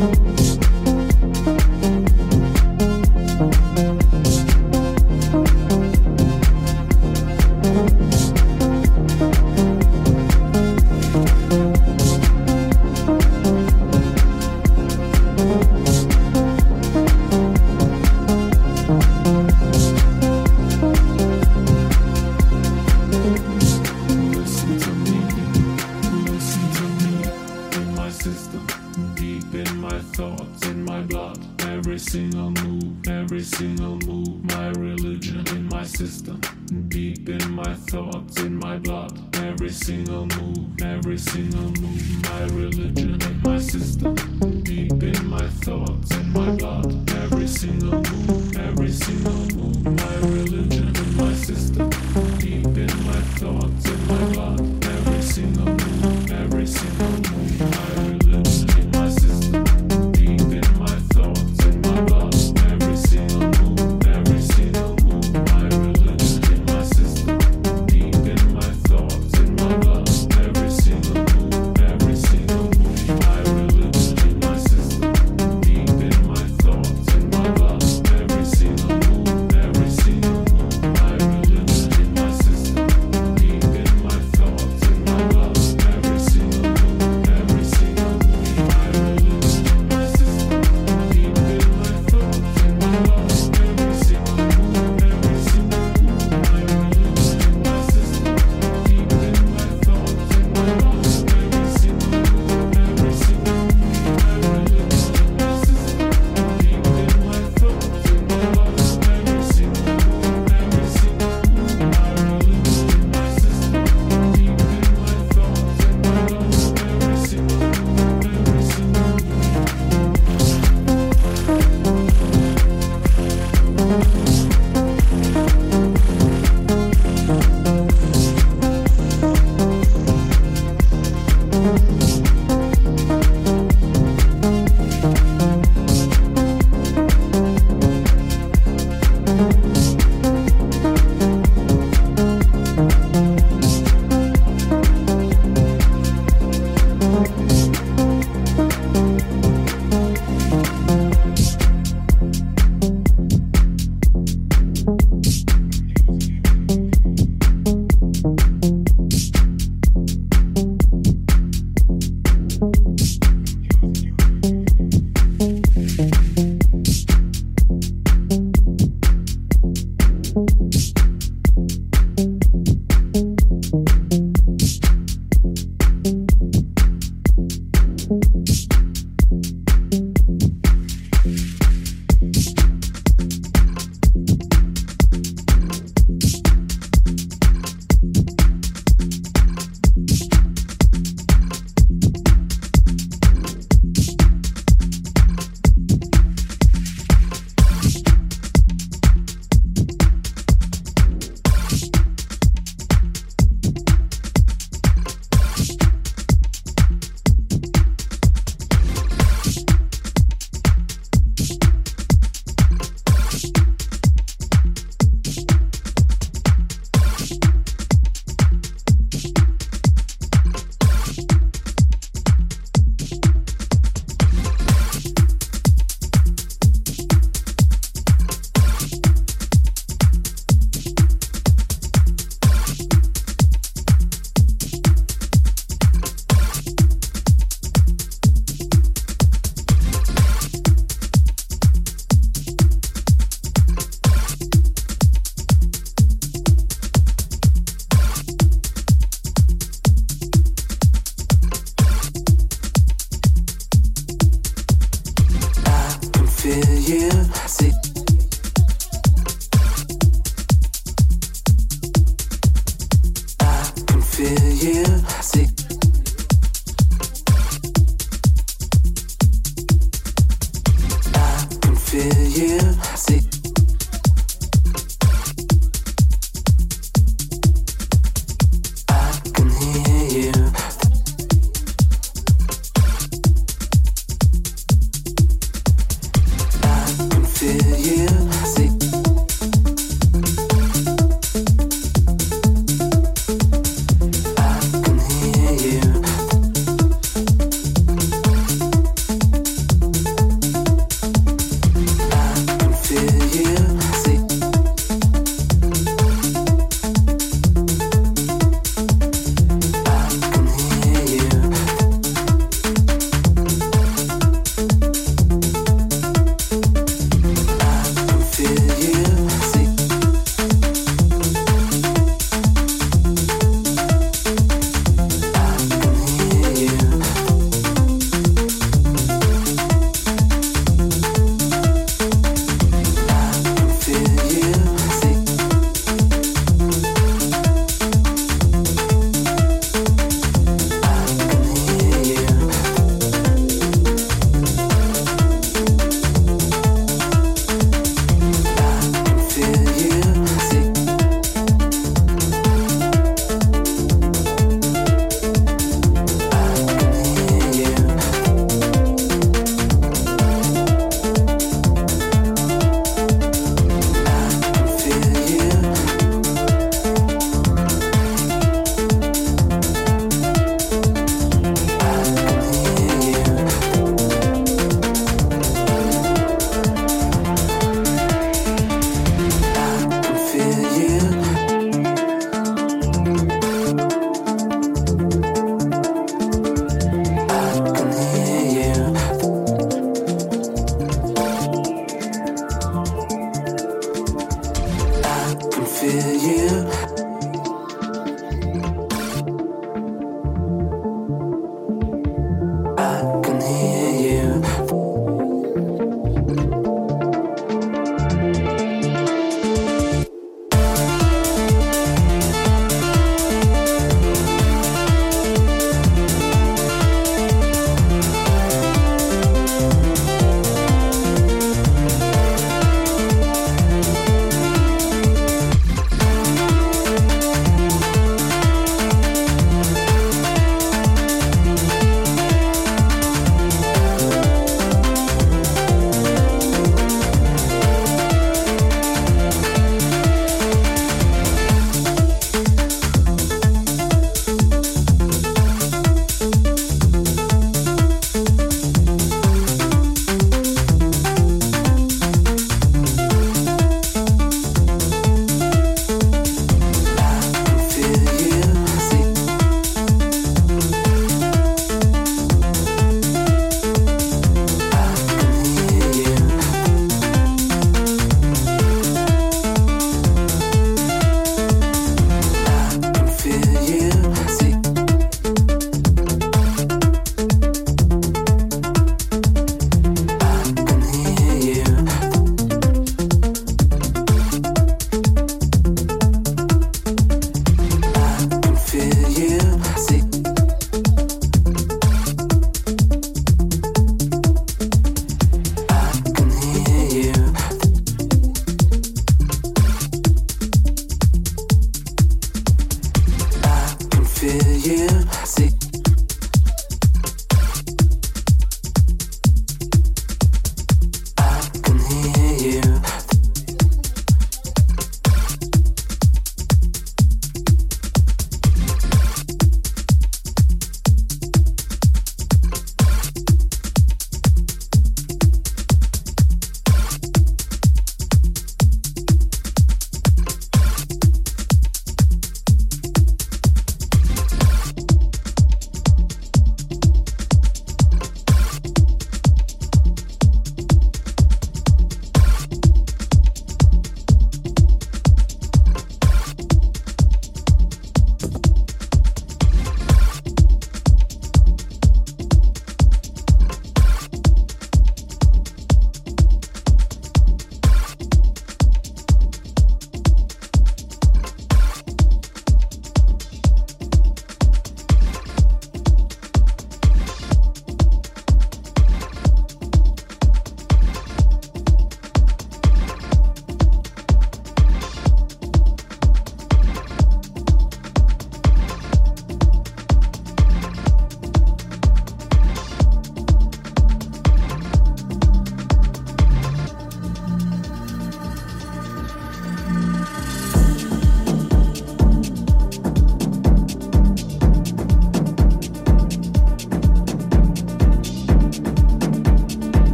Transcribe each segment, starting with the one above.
Listen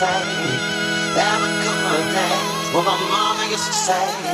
say that would come a day when my mama used to say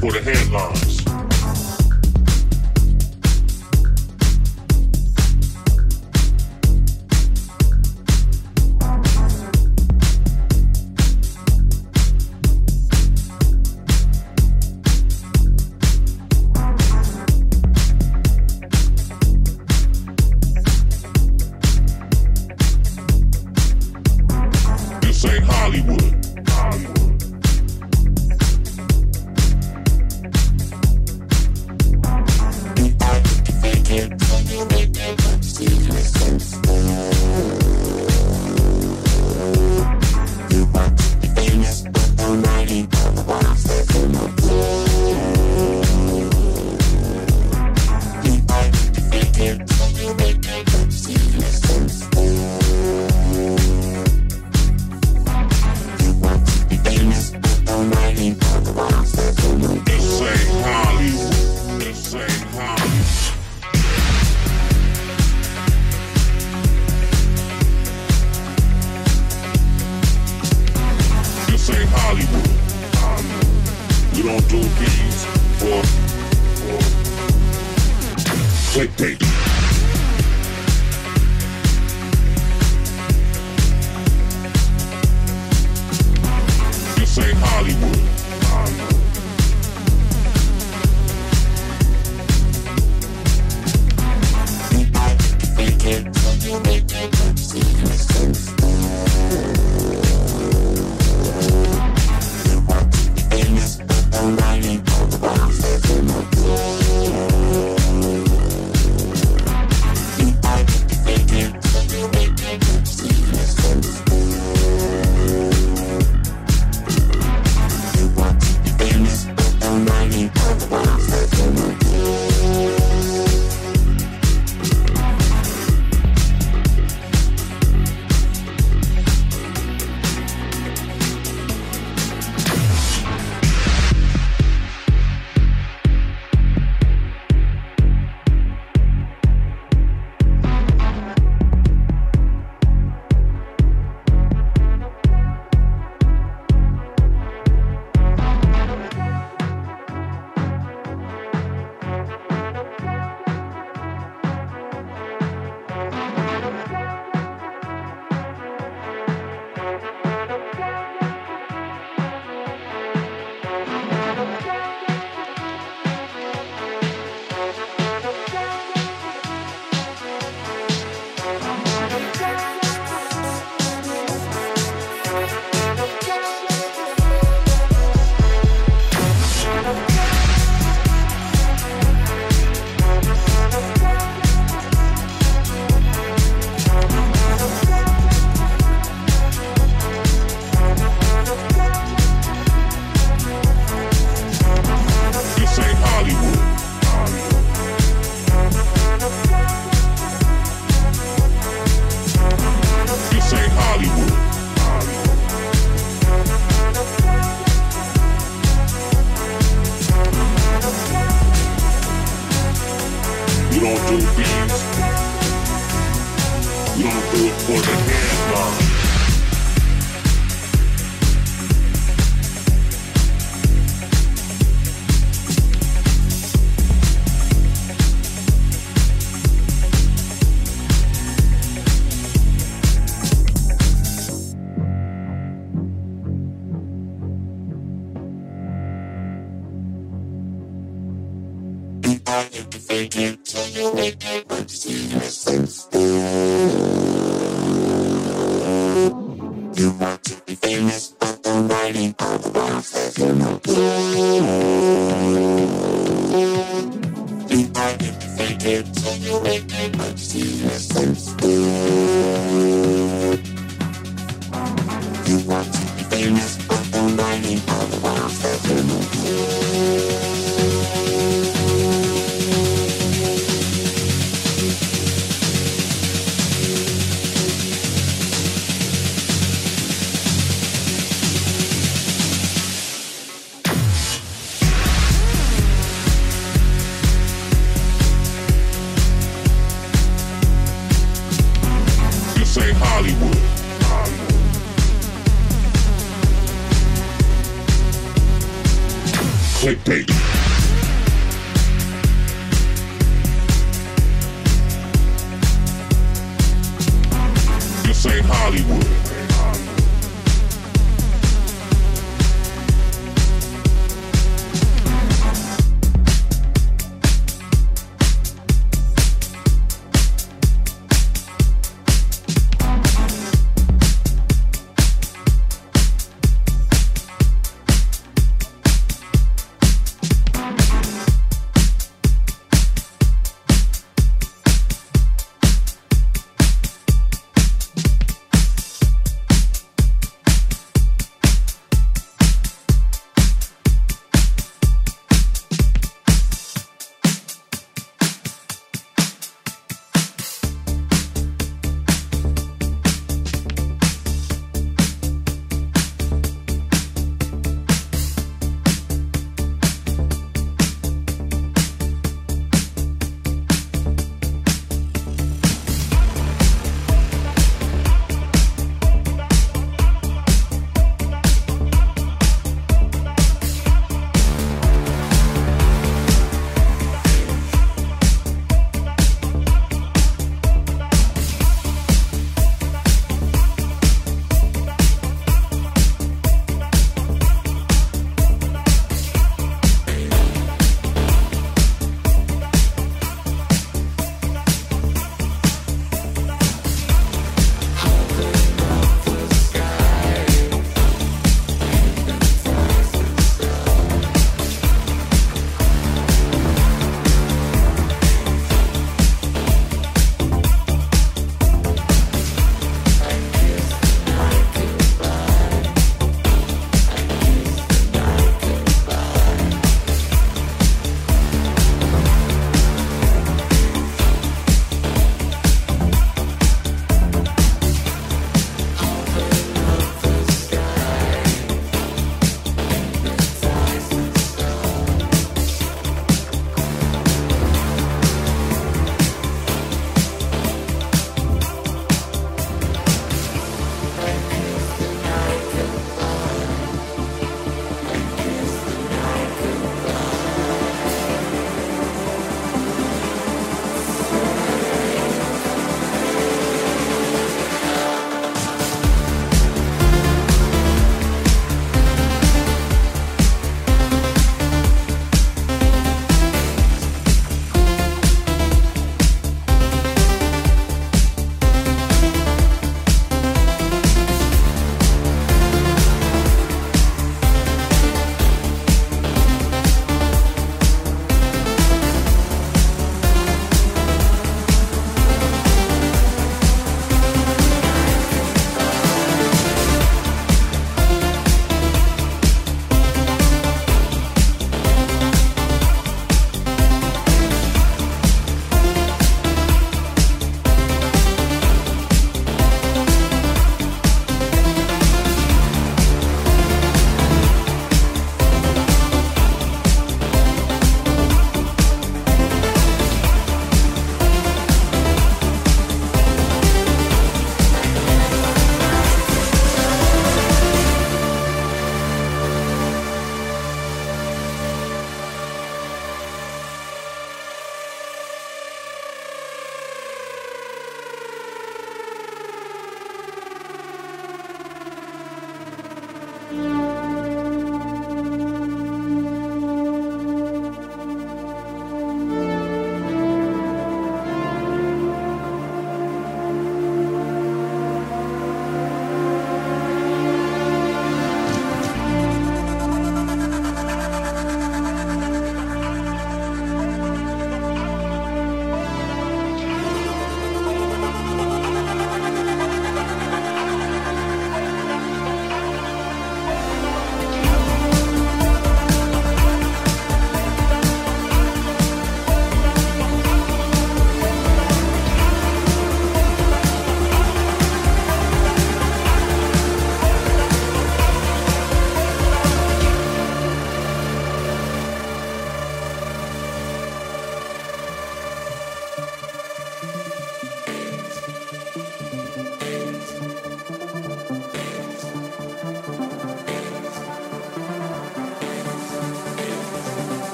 for the headlines.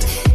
Sunday.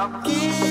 aqui.